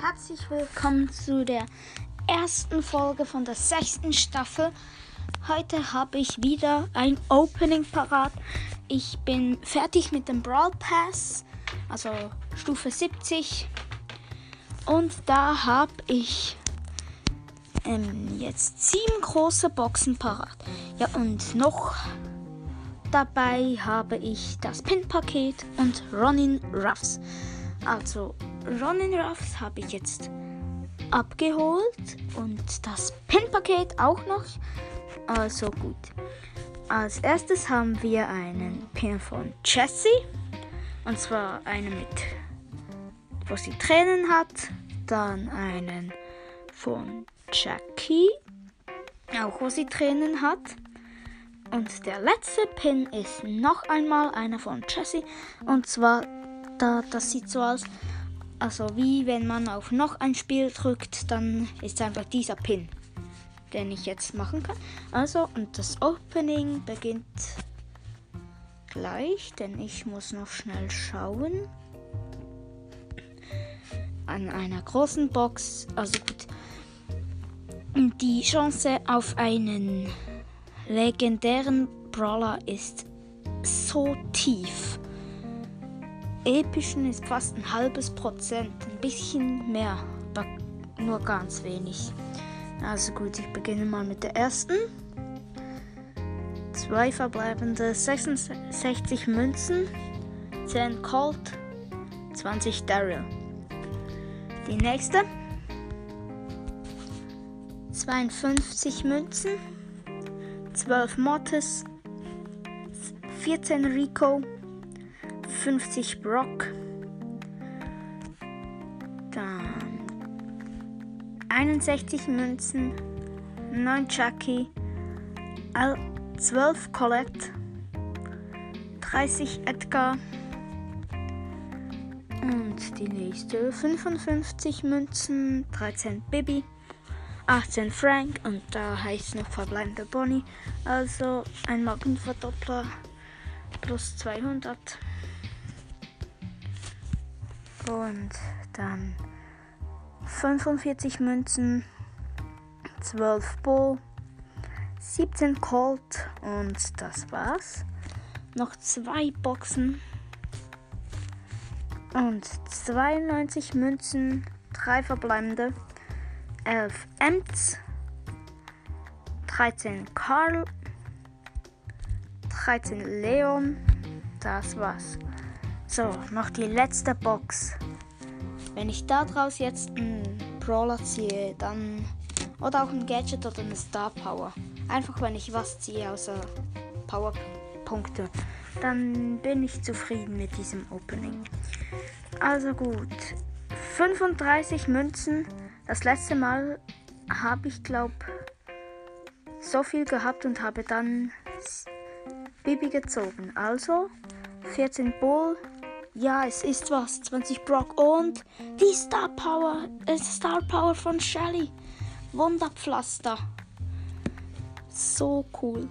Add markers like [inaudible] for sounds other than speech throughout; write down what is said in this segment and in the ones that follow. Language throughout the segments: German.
herzlich willkommen zu der ersten Folge von der sechsten Staffel. Heute habe ich wieder ein Opening parat. Ich bin fertig mit dem Brawl Pass, also Stufe 70. Und da habe ich ähm, jetzt sieben große Boxen parat. Ja, und noch dabei habe ich das Pin-Paket und Ronin Ruffs. Also Ronin Ruffs habe ich jetzt abgeholt und das Pin-Paket auch noch. Also gut. Als erstes haben wir einen Pin von Jessie. Und zwar einen mit, wo sie Tränen hat. Dann einen von Jackie, auch wo sie Tränen hat. Und der letzte Pin ist noch einmal einer von Jessie. Und zwar, da, das sieht so aus, also wie wenn man auf noch ein Spiel drückt, dann ist einfach dieser Pin, den ich jetzt machen kann. Also, und das Opening beginnt gleich, denn ich muss noch schnell schauen. An einer großen Box, also gut. Die Chance auf einen legendären Brawler ist so tief. Epischen ist fast ein halbes Prozent, ein bisschen mehr, aber nur ganz wenig. Also gut, ich beginne mal mit der ersten. Zwei verbleibende 66 Münzen, 10 Colt, 20 Daryl. Die nächste. 52 Münzen, 12 Mortis, 14 Rico, 50 Brock, dann 61 Münzen, 9 Chucky, 12 Colette, 30 Edgar und die nächste 55 Münzen, 13 Bibi. 18 Frank und da heißt noch verbleibende Bonnie. Also ein Markenverdoppler plus 200. Und dann 45 Münzen, 12 Bull, 17 Colt und das war's. Noch zwei Boxen und 92 Münzen, drei verbleibende. 11 Ems, 13 Karl, 13 Leon. Das war's. So, noch die letzte Box. Wenn ich daraus jetzt einen Brawler ziehe, dann. Oder auch ein Gadget oder eine Star Power. Einfach wenn ich was ziehe außer Powerpunkte, dann bin ich zufrieden mit diesem Opening. Also gut. 35 Münzen das letzte Mal habe ich, glaube so viel gehabt und habe dann Bibi gezogen. Also 14 Bull. Ja, es ist was. 20 Brock und die Star Power. Äh, Star Power von Shelly. Wunderpflaster. So cool.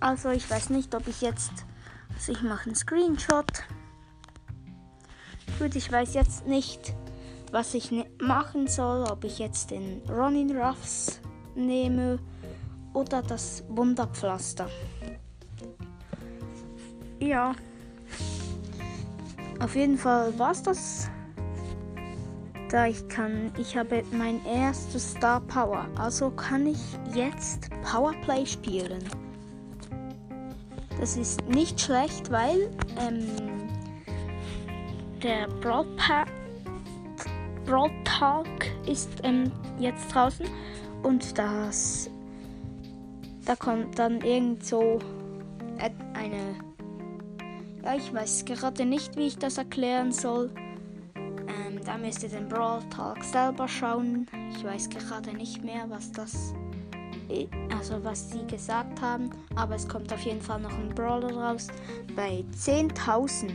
Also ich weiß nicht, ob ich jetzt. Also ich mache einen Screenshot. Gut, ich weiß jetzt nicht was ich ne machen soll, ob ich jetzt den Ronin Ruffs nehme oder das Wunderpflaster. Ja. Auf jeden Fall war es das. Da ich kann, ich habe mein erstes Star Power, also kann ich jetzt Powerplay spielen. Das ist nicht schlecht, weil ähm, der Brawl Talk ist ähm, jetzt draußen und das da kommt dann irgend so eine ja ich weiß gerade nicht wie ich das erklären soll ähm, da müsst ihr den Brawl Talk selber schauen ich weiß gerade nicht mehr was das also was sie gesagt haben aber es kommt auf jeden Fall noch ein Brawler raus bei 10.000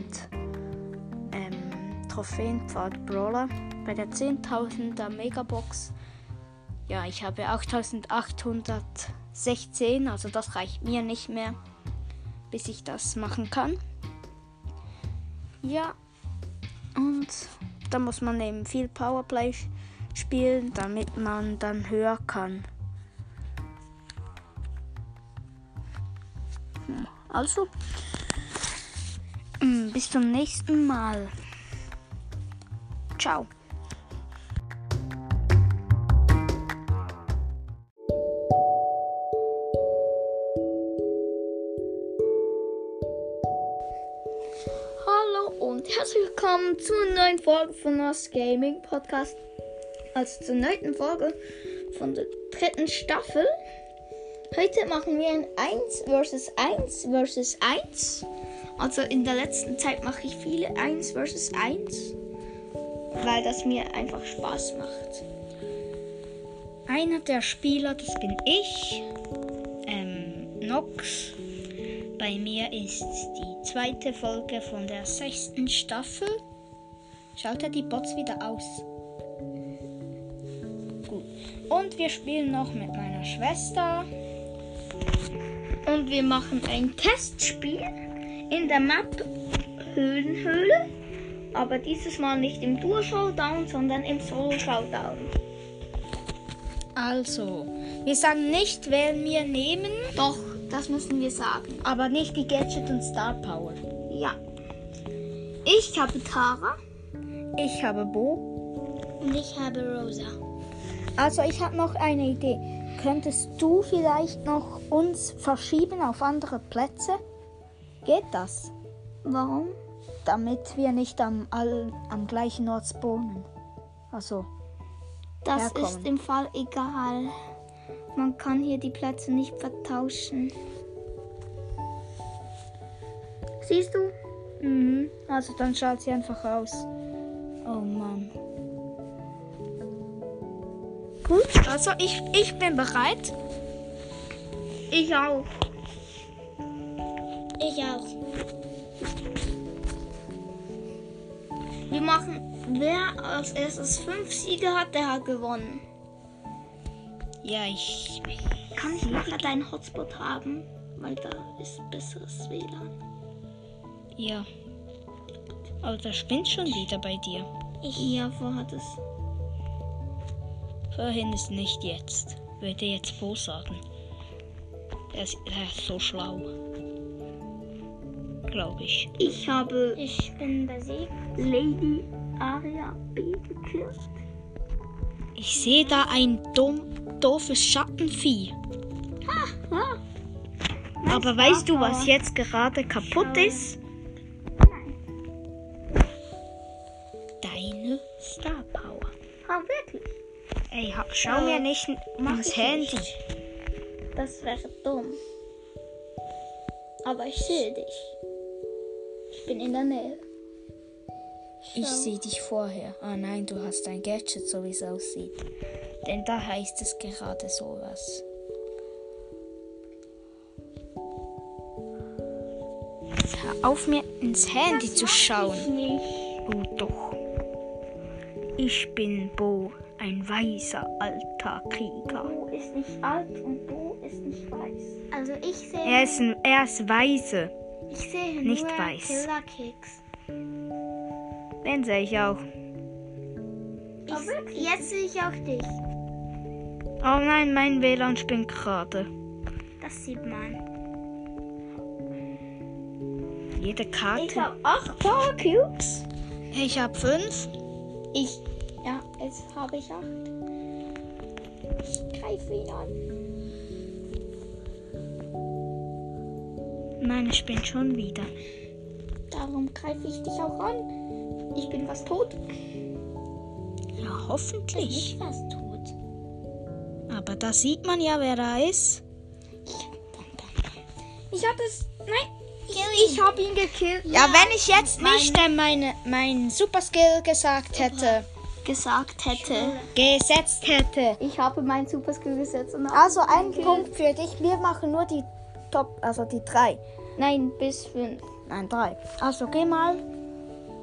ähm, Trophäenpfad Brawler bei der 10.000er Megabox. Ja, ich habe 8816, also das reicht mir nicht mehr, bis ich das machen kann. Ja, und da muss man eben viel Powerplay spielen, damit man dann höher kann. Also, mm, bis zum nächsten Mal. Ciao. Herzlich willkommen zur neuen Folge von das Gaming Podcast. Also zur neunten Folge von der dritten Staffel. Heute machen wir ein 1 versus 1 versus 1. Also in der letzten Zeit mache ich viele 1 versus 1, weil das mir einfach Spaß macht. Einer der Spieler, das bin ich, ähm, Nox. Bei mir ist die zweite Folge von der sechsten Staffel. Schaut er die Bots wieder aus? Gut. Und wir spielen noch mit meiner Schwester. Und wir machen ein Testspiel in der Map Höhlenhöhle. Aber dieses Mal nicht im Duo Showdown, sondern im Solo Showdown. Also, wir sagen nicht, wen wir nehmen. Doch, das müssen wir sagen. Aber nicht die Gadget und Star Power. Ja. Ich habe Tara. Ich habe Bo. Und ich habe Rosa. Also ich habe noch eine Idee. Könntest du vielleicht noch uns verschieben auf andere Plätze? Geht das? Warum? Damit wir nicht am, all, am gleichen Ort spawnen. Also, Das Herkommen. ist im Fall egal. Man kann hier die Plätze nicht vertauschen. Siehst du? mhm. also dann schaut sie einfach aus. Oh Mann. Gut, also ich, ich bin bereit. Ich auch. Ich auch. Wir machen, wer als erstes fünf Siege hat, der hat gewonnen. Ja, ich. Kann ich nachher deinen Hotspot haben? Weil da ist besseres WLAN. Ja. Aber das spinnt schon wieder bei dir. Ja, vorher das. Vorhin ist nicht jetzt. Würde jetzt Bo sagen. Er ist, er ist so schlau. Glaube ich. Ich habe. Ich bin besiegt. Lady Aria B gekillt. Ich sehe da ein dumm, doofes Schattenvieh. Ah, Aber weißt du, was jetzt gerade kaputt ist? Deine Star Power. ah, wirklich? Ey, ha- schau mir nicht ins Handy. nicht. Das wäre dumm. Aber ich sehe dich. Ich bin in der Nähe. Ich sehe dich vorher. Ah nein, du hast ein Gadget, so wie es aussieht. Denn da heißt es gerade sowas. Hör auf mir ins Handy zu schauen. Ich nicht. Oh doch. Ich bin Bo, ein weiser alter Krieger. Bo ist nicht alt und Bo ist nicht weiß. Also ich sehe. Er ist, ein, er ist weise. ich sehe nicht nur weiß. Killerkeks. Den sehe ich auch. Ich, jetzt sehe ich auch dich. Oh nein, mein WLAN spinnt gerade. Das sieht man. Jede Ich Karte. habe acht Power Cubes. Ich habe fünf. Ich. Ja, jetzt habe ich acht. Ich greife ihn an. Meine spinnt schon wieder. Darum greife ich dich auch an. Ich bin fast tot. Ja, hoffentlich. Nicht fast tot. Aber da sieht man ja, wer da ist. Ich habe es. Nein. Ich, ich habe ihn gekillt. Ja, wenn ich jetzt Mein- nicht äh, meine, mein Super Skill gesagt hätte, gesagt hätte. gesetzt hätte. Ich habe meinen Super Skill gesetzt Also ein. Punkt für dich. Wir machen nur die Top, also die drei. Nein, bis fünf. Nein, drei. Also geh mal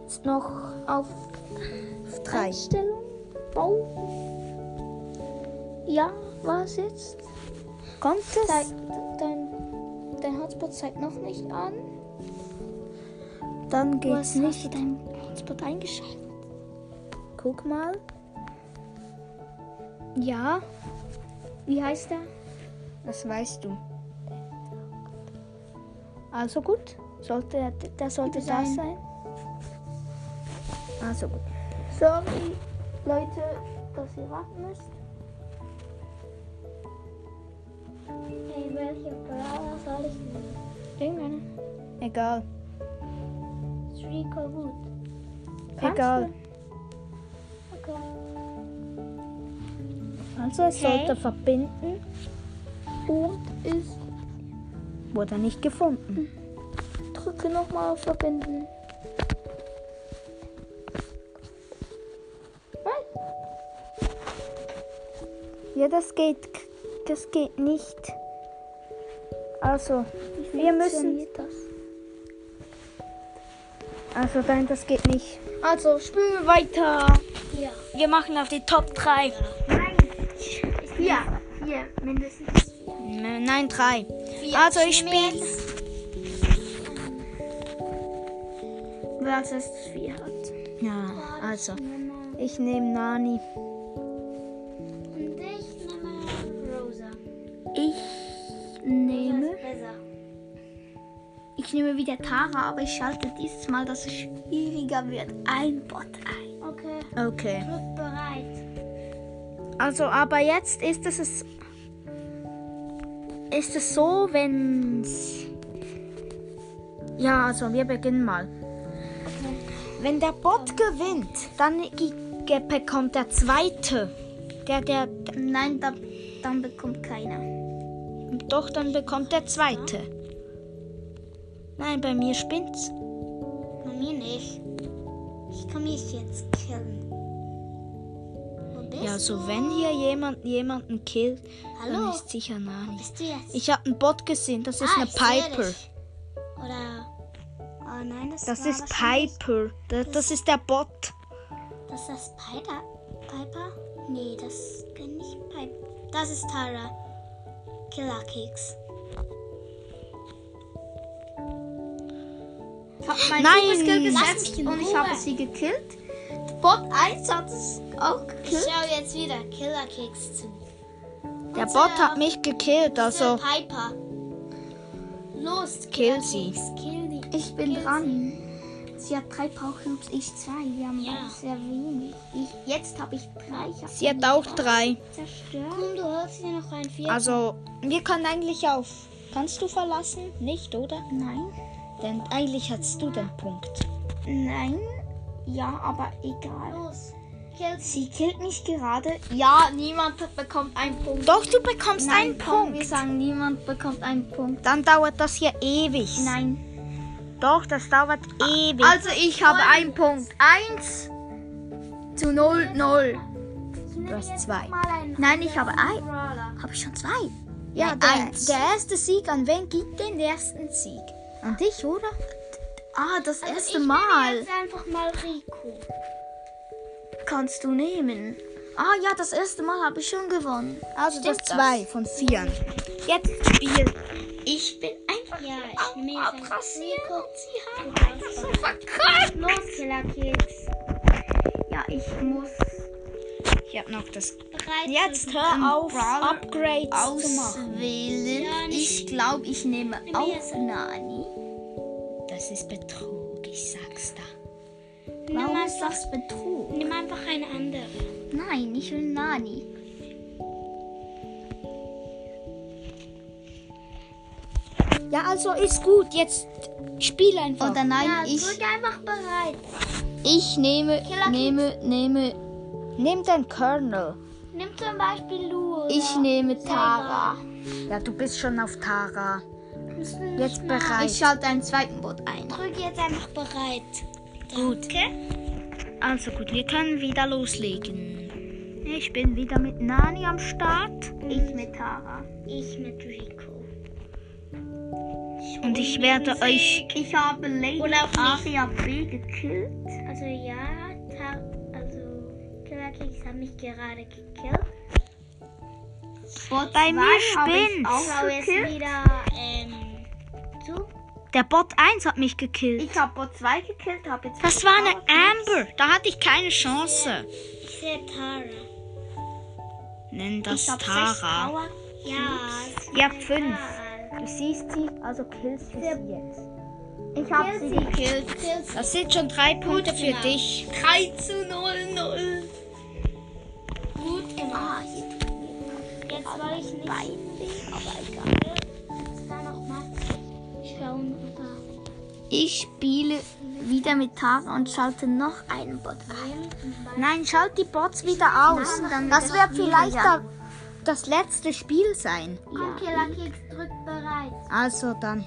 jetzt noch Auf drei. Einstellung. Bau. Ja, was jetzt? Kommt es? dein, dein Hotspot zeigt noch nicht an. Dann Du geht's hast, hast du nicht. deinen Hotspot eingeschaltet? guck mal. Ja, Wie heißt der? das weißt du. Also gut, sollte er, der sollte das sein. Also gut. Sorry, Leute, dass ihr warten müsst. Hey, welche Brawler soll ich nehmen? Irgendeine. Egal, Rico gut? egal. Okay. Also es Okay. sollte verbinden und ist wurde nicht gefunden. Drücke nochmal auf Verbinden. Ja, das geht, das geht nicht. Also, wir müssen, das? also nein, das geht nicht. Also, spielen wir weiter. Ja. Wir machen auf die Top 3. Nein. Vier. Vier. Mindestens vier. Nein, 3. vier. Also ich spiele. als erstes vier hat. Ja, also, ich nehme Nani. Ich nehme wieder Tara, aber ich schalte dieses Mal, dass es schwieriger wird. Ein Bot ein. Okay. Okay. Drück bereit. Also, aber jetzt ist es. Ist es so, wenn's. Ja, also wir beginnen mal. Wenn der Bot gewinnt, dann bekommt der zweite. Der, der, Nein, da, dann bekommt keiner. doch, dann bekommt der zweite. Nein, bei mir spinnt's. Bei mir nicht. Ich kann mich jetzt killen. Ja, so du? wenn hier jemand jemanden killt, dann Hallo? ist sicher Nani. Bist du jetzt? Ich habe einen Bot gesehen, das ist Ah, eine Piper. Oder. Oh nein, das, Das ist Piper. Das, das ist der Bot. Das ist das Piper? Piper? Nee, das kann nicht Piper. Das ist Tara. Killerkeks. Ich hab mein Nein. Gesetzt und ich habe sie gekillt. Bot 1 hat es auch gekillt. Schau jetzt wieder Killerkeks zu. Der Und Bot hat mich gekillt, also Piper. Los, Kill sie. Kill die. Ich bin Kill dran. Sie hat drei Powercubes, ich zwei. Wir haben Ja. sehr wenig. Ich, jetzt habe ich drei. Ich hab Sie hat auch drei. zerstört. Komm, du hörst hier noch ein Vier. Also, wir können eigentlich auf. Kannst du verlassen? Nicht, oder? Nein. Denn eigentlich hast du den Punkt. Nein. Ja, aber egal. Los. Kill sie. Killt mich gerade. Ja, niemand bekommt einen Punkt. Doch, du bekommst Nein, einen komm, wir Punkt. sagen, niemand bekommt einen Punkt. Dann dauert das hier ewig. Nein. Doch, das dauert ewig. Also ich habe einen Punkt. Eins zu null, null. du hast zwei. Nein, ich habe ein. Habe ich schon zwei? Ja, Nein, der, eins. der erste Sieg, an wen gibt den ersten Sieg? An dich, oder? Ah, das Also erste ich Mal. Nehme jetzt einfach mal Rico. Kannst du nehmen. Ah ja, das erste Mal habe ich schon gewonnen. Also Stimmt das zwei von vier. Jetzt spiel. Ich bin einfach Ja, ich nehme jetzt einfach. Rico. Sie haben einfach so verkackt. Los, Killerkeks. Ja, ich muss Ich hab noch das. Bereit. Jetzt hör auf, Brawler Upgrades auswählen. Ja, ich glaube, ich nehme Nimm auch. Nani. Das ist Betrug, ich sag's da. Nimm Warum ist einfach, das Betrug? nimm einfach eine andere. Nein, ich will Nani. Ja, also ist gut. Jetzt spiel einfach. Oder nein, ja, ich, drück einfach bereit. ich nehme, Killer nehme, nehme, Nimm den Colonel. Nimm zum Beispiel Lu. Ich nehme Tara. Ja, du bist schon auf Tara. Jetzt mehr- bereit. Ich schalte einen zweiten Bot ein. Drück jetzt einfach bereit. Gut. Also gut, wir können wieder loslegen. Ich bin wieder mit Nani am Start. Ich mit Tara. Ich mit Rico. Und ich werde euch. Ich habe Lady. Aria B gekillt. Also ja, Killerkeks hat mich gerade gekillt. Bot Bei mir ich auch Schau jetzt wieder ähm, zu. Der Bot 1 hat mich gekillt. Ich habe Bot 2 gekillt, habe jetzt. Das war eine Amber. Da hatte ich keine Chance. Ich sehe Tara. Nenn das Ich Tara. Ja, Ihr habt fünf. egal. Du siehst sie, also killst du sie jetzt. Ich habe sie gekillt. Das sind schon drei Punkte für dich. 3 zu 0, 0. soll ich nicht Beiden aber egal. Ich spiele wieder mit Tara und schalte noch einen Bot ein. Nein, schalt die Bots wieder aus. Das wird vielleicht da, das letzte Spiel sein. Bereit. Also dann.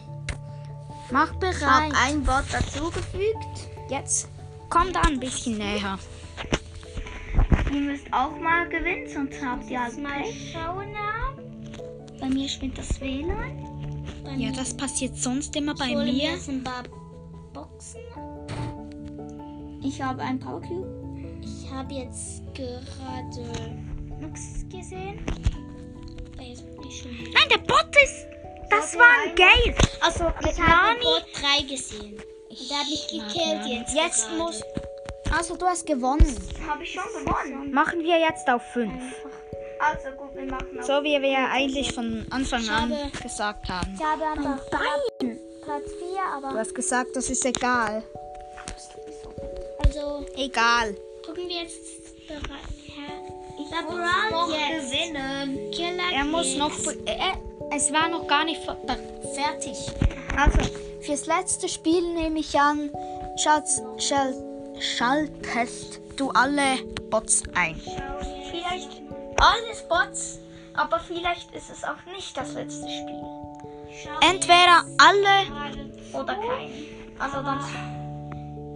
Mach Ich habe bereit. einen Bot dazugefügt. Jetzt komm da ein bisschen näher. Ihr müsst auch mal gewinnen, sonst habt ihr halt Mal schauen nach. Bei mir spinnt das WLAN. Bei Ja, mir. das passiert sonst immer bei Ich hole mir. jetzt ein paar Boxen. Ich habe einen Power Cube. Ich habe jetzt gerade nichts gesehen. Ich. Nein, der Bot ist. Das war ein Gale. Also mit Ich habe. Bot 3 gesehen. Und der hat mich gekillt jetzt. Jetzt gerade. muss. Also du hast gewonnen. Habe ich schon gewonnen. Machen wir jetzt auf 5. Also gut, wir machen auf. So wie wir ja eigentlich von Anfang an habe- gesagt haben. Ich habe einfach Platz 4, Du aber hast gesagt, das ist egal. also Egal. gucken wir jetzt. Ich muss noch jetzt. gewinnen. Killer Er muss noch. Äh, äh, es war noch gar nicht fer- fertig. Also, fürs letzte Spiel nehme ich an, schaltest du alle Bots ein. Alles Bots, aber vielleicht ist es auch nicht das letzte Spiel. Entweder alle. Oder kein. Also dann.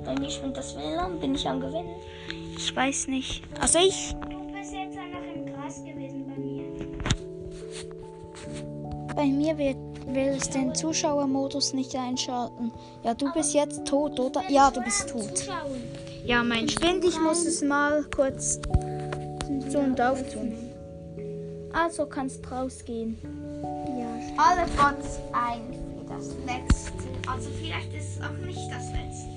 Bei mir spinnt das WLAN, bin ich am Gewinnen. Ich weiß nicht. Also ich. Du bist jetzt einfach im Gras gewesen bei mir. Bei mir wird, will es den Zuschauermodus nicht einschalten. Ja, du bist jetzt tot, oder? Ja, du bist tot. Ja, mein Spind, ich muss es mal kurz zu und auftun. Also kannst rausgehen. Alle Bots ein für das letzte. Also vielleicht ist es auch nicht das letzte.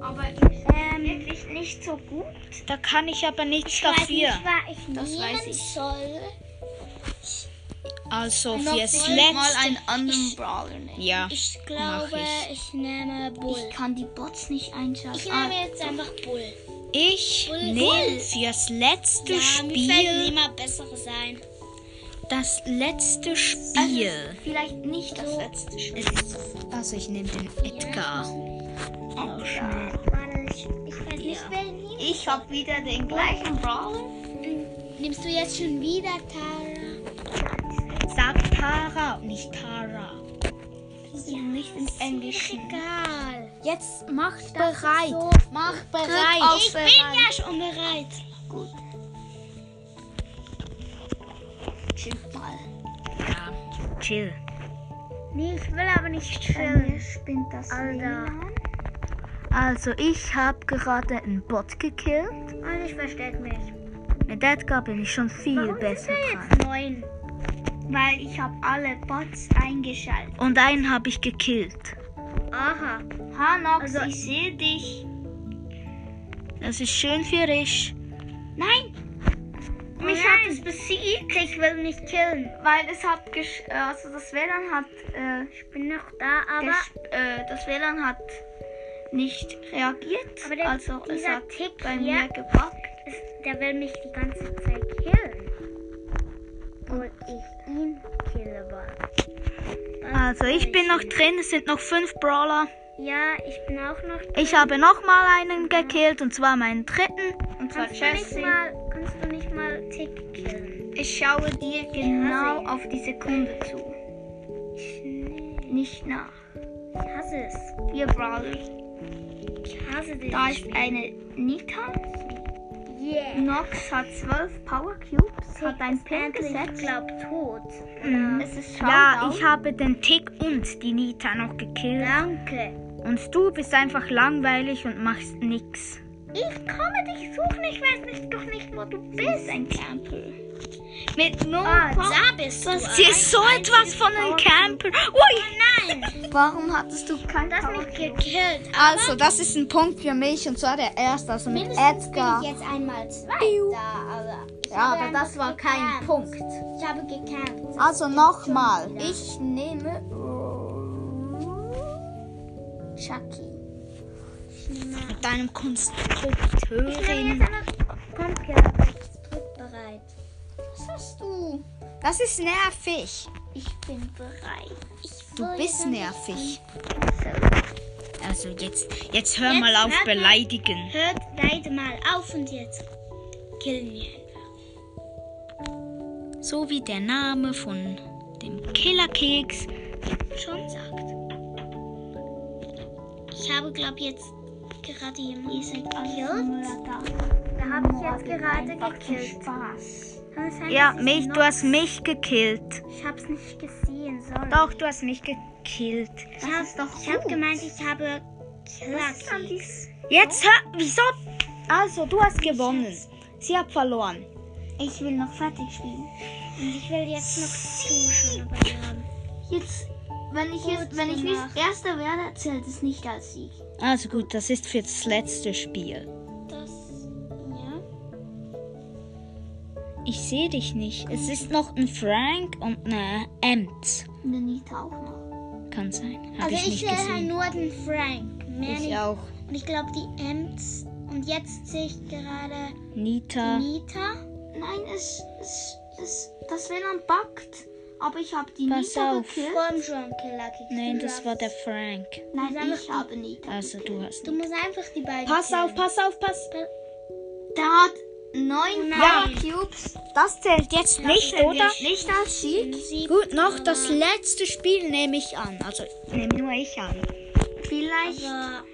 Aber ähm, wirklich nicht so gut. Da kann ich aber nichts Ich weiß dafür. nicht, was ich Das weiß ich. soll. Also fürs mal letzte. einen anderen Brawler nehmen. Ja, Ich glaube, ich. ich nehme Bull. Ich kann die Bots nicht einschalten. Ich nehme jetzt einfach Bull. Ich nehme fürs letzte Ja, Spiel immer bessere sein. das letzte Also, Spiel. vielleicht nicht das letzte Spiel. Also ich nehme den Edgar. Oh, schnell. Warte, ich, ich habe wieder den gleichen Brawler. Nimmst du jetzt schon wieder Tara? Sag Tara, nicht Tara. Die sind nicht im Englischen. Egal. Jetzt mach bereit. so- Mach auf bereit. Ich bin ja schon bereit. Gut. Chill mal. Ja, chill. Nee, ich will aber nicht mir spinnt das WLAN. Also ich habe gerade einen Bot gekillt. Und ich versteck mich. Mit Edgar bin ich schon viel Warum besser dran. jetzt neun? Weil ich habe alle Bots eingeschaltet. Und einen habe ich gekillt. Aha. Hanox, Also- ich sehe dich. Das ist schön für dich. Nein! Mich nein. hat es besiegt. Ich will mich killen. Weil es hat gesch also das WLAN hat äh, Ich bin noch da, aber, äh, das WLAN hat nicht reagiert. Aber der- also es hat Tick bei mir gebackt. der will mich die ganze Zeit killen. Und ich ihn kille bald. Also ich bin noch drin, es sind noch fünf Brawler. Ja, ich bin auch noch drin. Ich habe noch mal einen gekillt und zwar meinen dritten. Und zwar Kannst du nicht Jessie. mal, kannst du nicht mal Tick killen? Ich schaue dir genau auf die Sekunde zu. Nicht nach. Ich hasse es. Vier Brawler. Ich hasse dich. Da ist eine Nita. Yeah. Nox hat zwölf Power Cubes. Hat ein Pin gesetzt. ich glaub, tot. Es ist Ja, ich habe den Tick und die Nita noch gekillt. Danke. Und du bist einfach langweilig und machst nix. Ich komme dich suchen. Ich weiß nicht, doch nicht, wo du bist. ein Camper. Mit nur Ah, da bist du. Sie ist so etwas von einem Camper. Ui. Nein, Warum hattest du kein du hast mich gekillt. Also, das ist ein Punkt für mich und zwar der erste, also mit Edgar. bin ich jetzt einmal Zweiter. Aber ich Ja, aber das war kein gecampt. Punkt. Ich habe gecampt. Also nochmal. Ich nehme Chucky. Mit deinem Konstrukteurin. Pumpkin. Hast du? Das ist nervig. Ich bin bereit. Du will bist nervig. Also jetzt, jetzt hör Jetzt mal auf hört mal- beleidigen. Hört beide mal auf und jetzt killen wir einfach. So wie der Name von dem Killerkeks schon sagt. Ich habe, glaube jetzt gerade jemanden gekillt. Da Da habe ich jetzt gerade gekillt. Spaß. Sein, Ja, ich mich, du hast mich gekillt. Ich habe es nicht gesehen. Sorry. Doch, du hast mich gekillt. Ich habe ich hab gemeint, ich habe Lucky. Jetzt hör, wieso? Also, du hast gewonnen. Sie hat verloren. Ich will noch fertig spielen. Und ich will jetzt noch haben. [laughs] Jetzt, wenn ich, jetzt, wenn ich nicht Erster werde, zählt es nicht als Sieg. Also gut, das ist für das letzte Spiel. Ich sehe dich nicht. Es ist noch ein Frank und eine Ems. Und der Nita auch noch. Kann sein. Habe Also ich ich sehe halt nur den Frank. Mehr Ich nicht. auch. Und ich glaube die Ems. Und jetzt sehe ich gerade Nita. Nita. Nein, es, es, es, das WLAN backt. Aber ich habe die Pass Nita auf. gekillt. Komm schon, Killer. Nein, das war der Frank. Nein, ich mal, habe Nita Also gekillt. du hast. Du musst einfach die beiden Pass killen. auf, pass auf, pass. Der hat neun Nein. Power Cubes. Das zählt jetzt nicht, Zählt oder? Nicht als Sieg. Sieb- Gut, noch das letzte Spiel nehme ich an. Also nehme nur ich an. Vielleicht. Aber,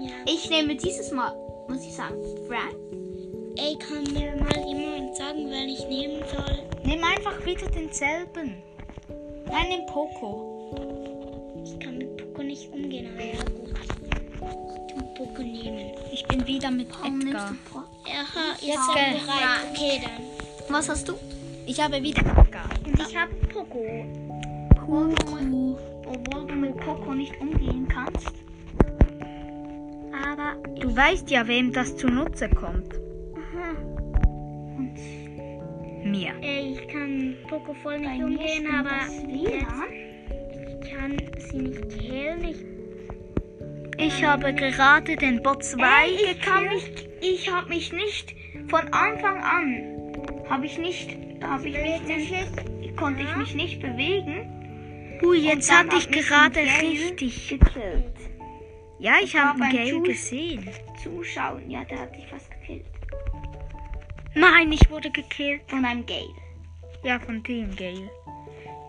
ja. Ich nehme dieses Mal, muss ich sagen, Frank. Ey, kann mir mal jemand sagen, wen ich nehmen soll? Nimm einfach wieder denselben. Nein, nimm Poco. Ich kann mit Poco nicht umgehen, aber ja gut. Ich kann Poco nehmen. Ich bin wieder mit Warum nimmst Edgar. du Po- Aha, Jetzt geh. bin bereit. Okay, dann. Was hast du? Ich habe wieder Edgar. Und ich habe Poco. Du, obwohl du mit Poco nicht umgehen kannst. Aber Du weißt ja, wem das zunutze kommt. Mir. ey, ich kann Poco voll nicht Bei mir umgehen, aber jetzt ich kann sie nicht killen. Ich, Ich habe gerade den Bot 2 Ey, ich mich, ich habe mich nicht von Anfang an, habe ich nicht, habe ich mich nicht, konnte ich mich nicht bewegen. Ui, jetzt hatte ich gerade richtig. gekillt. Ja, ich war habe Zus- gesehen. Zuschauen, ja, der hat dich fast gekillt. Nein, ich wurde gekillt. Von einem Gale. Ja, von dem Gale.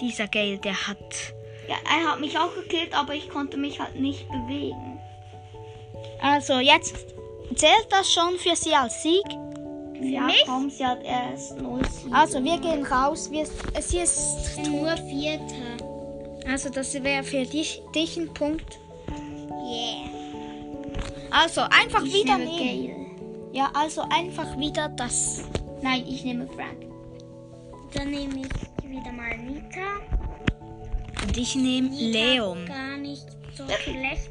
Dieser Gale, der hat. Ja, er hat mich auch gekillt, aber ich konnte mich halt nicht bewegen. Also, jetzt zählt das schon für sie als Sieg. ja, mich? komm, sie hat erst 0 Sieg. Also, wir gehen raus. Wir, sie ist. nur Vierter. Also, das wäre für dich, dich ein Punkt. Yeah. Also, einfach ich wieder nehme nehmen. Gale. Ja, also einfach wieder das. Nein, ich nehme Frank. Dann nehme ich wieder mal Nita. Und ich nehme Leon. Gar nicht so schlecht.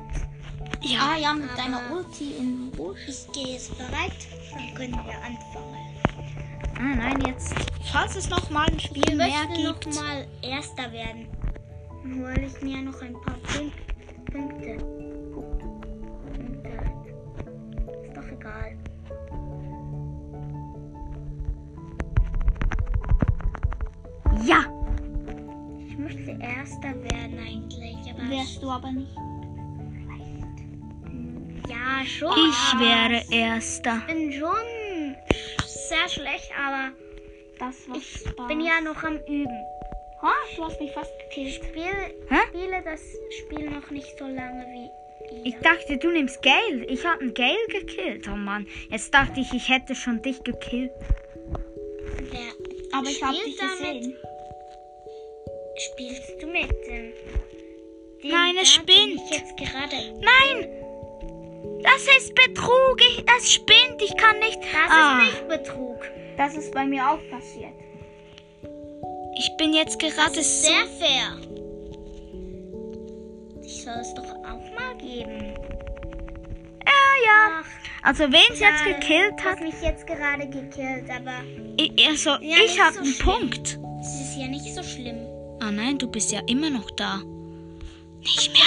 Ja. Ah ja, mit deiner Ulti im Busch. Ich gehe jetzt bereit. Dann können wir anfangen. Ah, nein, jetzt. Falls es noch mal ein Spiel Ich mehr möchte noch gibt. mal Erster werden. Dann hole ich mir noch ein paar Punk Punkte. Punkte. Ist doch egal. Ja. Ich möchte Erster werden eigentlich. Aber Wärst du aber nicht. Ja, schon. Ich wäre Erster. Ich bin schon sehr schlecht, aber Das war ich Spaß. bin ja noch am Üben. Ha, du hast mich fast Ich gekillt. spiele, Hä? spiele das Spiel noch nicht so lange wie Ich ihr. dachte, du nimmst Gale. Ich habe einen Gale gekillt. Oh Mann. Jetzt dachte ich, ich hätte schon dich gekillt. Wer Aber ich habe dich damit? gesehen. Spielst du mit dem? Nein, es spinnt. Ich jetzt gerade. Nein! Das ist Betrug. Ich, es spinnt. Ich kann nicht. Das Ah. ist nicht Betrug. Das ist bei mir auch passiert. Ich bin jetzt gerade so. Sehr fair. Ich soll es doch auch mal geben. Ja, ja. Ach, Also wen es jetzt gekillt hat, mich jetzt gerade gekillt, aber ich, also Ja, ich habe so einen schlimm. Punkt. es ist ja nicht so schlimm. Ah nein, du bist ja immer noch da. Nicht mehr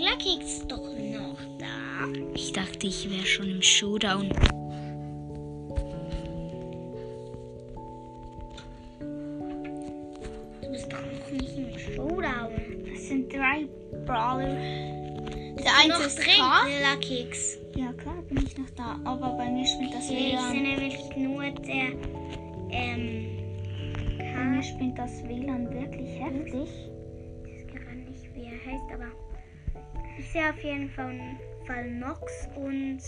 lange. Lucky ist doch. Ich dachte, ich wäre schon im Showdown. Du bist doch noch nicht im Showdown. Das sind drei Brawler. Der eine ist K. Killer-Keks. Ja, klar bin ich noch da. Aber bei mir spinnt das Okay, ich bin WLAN. nämlich nur der, ähm, Bei mir spinnt das WLAN wirklich heftig. ich weiß gerade nicht, wie er heißt, aber ich sehe auf jeden Fall, Nox und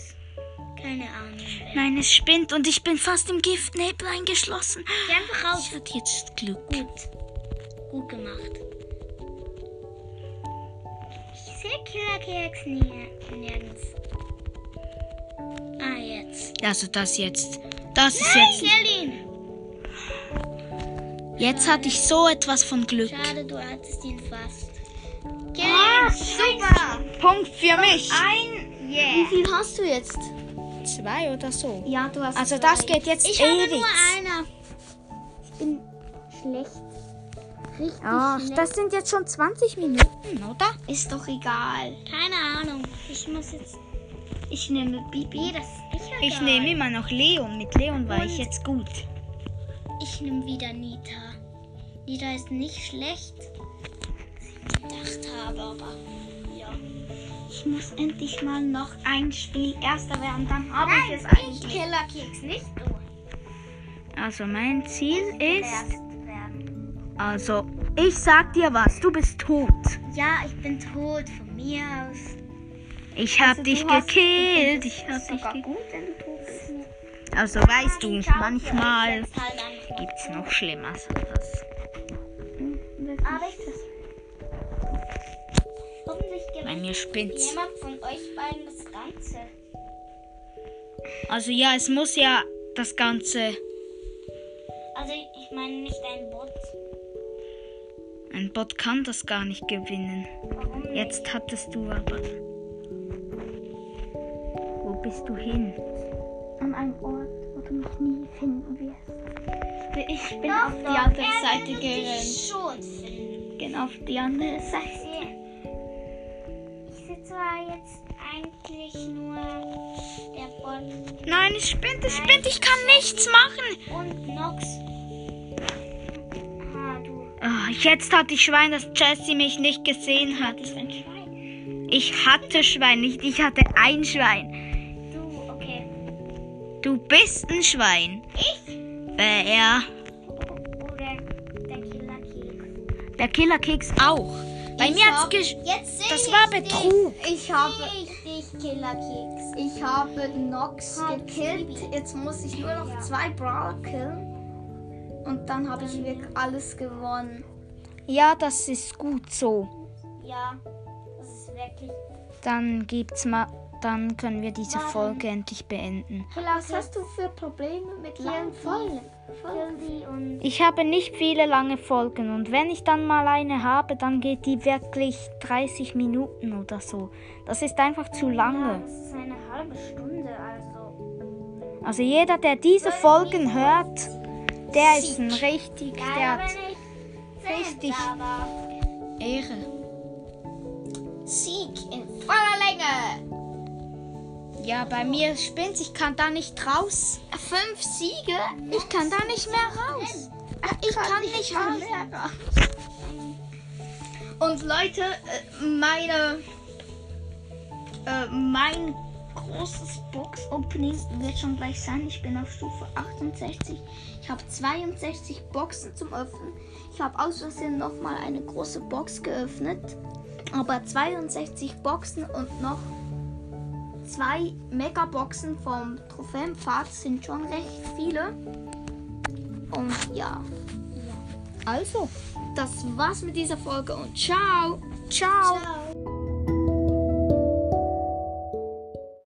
keine Ahnung. Nein, es spinnt und ich bin fast im Giftnebel eingeschlossen. Geh einfach raus. Ich hatte jetzt Glück. Gut. Gut gemacht. Ich sehe Killer-Keks nirgends. Ah, jetzt. Also das jetzt. Das ist Nein, jetzt. ihn! Jetzt hatte ich so etwas von Glück. Schade, du hattest ihn fast. Kill Ah! Super! Punkt für mich. Ein. Yeah. Wie viel hast du jetzt? Zwei oder so. Ja, du hast. Also zwei. das geht jetzt Ich habe ewig. nur einer. Ich bin schlecht. Richtig Ach, schlecht. das sind jetzt schon 20 Minuten, oder? Ist doch egal. Keine Ahnung. Ich muss jetzt. Ich nehme Bibi. Das ist sicher Ich geil. nehme immer noch Leon. Mit Leon war ich Und- jetzt gut. Ich nehme wieder Nita. Nita ist nicht schlecht, ich gedacht habe, aber ja. Ich muss endlich mal noch ein Spiel erster werden. Dann habe ich es ich eigentlich. Killer Keks, nicht du. Also mein Ziel ist. Erst werden. Also, ich sag dir was. Du bist tot. Ja, ich bin tot von mir aus. Ich hab Also, dich gekillt. Ich hab Ist dich gekillt. Also weißt du, Ich manchmal halt gibt's noch Schlimmeres. Wirklich. Aber ich Gewinnt mir spinnt's. jemand von euch beiden das Ganze. Also ja, es muss ja das Ganze. Also ich meine nicht ein Bot. Ein Bot kann das gar nicht gewinnen. Warum nicht? Jetzt hattest du aber. Wo bist du hin? An einem Ort, wo du mich nie finden wirst. Ich bin Doch, auf die doch, andere er Seite gerannt. schon finden. Bin auf die andere Ich Seite. Sehe zwar jetzt eigentlich nur der Bot Nein, es spinnt, es spinnt. Ich kann nichts machen. und Nox. Ah, du Ah, jetzt hatte ich Schwein, dass Jessie mich nicht gesehen hat. ein Schwein. Ich hatte Schwein, nicht ich hatte ein Schwein. Du, okay. Du bist ein Schwein. Ich Wer? oder der Killer Keks? Der Killerkeks auch. Bei Ich mir hat's hab- gesch Jetzt sehe Das ich war dich. Betrug. Ich habe, Sehe ich dich, Killer Keks. ich habe Nox Halt, gekillt. Bibi. Jetzt muss ich nur noch Ja. zwei Brawler killen. Und dann habe ich wirklich alles gewonnen. Ja, das ist gut so. Ja, das ist wirklich. Dann gibt's mal, dann können wir diese Folge endlich beenden. Was hast du für Probleme mit langen Folgen? Ich habe nicht viele lange Folgen und wenn ich dann mal eine habe, dann geht die wirklich 30 Minuten oder so. Das ist einfach zu ja, lange. das ist eine halbe Stunde, also. Also jeder, der diese Folgen hört, der ist ein richtig, der Ja, hat richtig Ehre. Sieg in voller Länge. Ja, bei mir spinnt, ich kann da nicht raus. Fünf Siege? Ich kann da nicht mehr raus. Ich kann nicht mehr. Und Leute, äh, meine, äh, mein großes Box-Opening wird schon gleich sein. Ich bin auf Stufe 68. Ich habe 62 Boxen zum Öffnen. Ich habe aus Versehen nochmal eine große Box geöffnet. Aber 62 Boxen und noch zwei Megaboxen vom Trophäenpfad sind schon recht viele. Und ja. Also, Das war's mit dieser Folge und ciao. ciao. Ciao.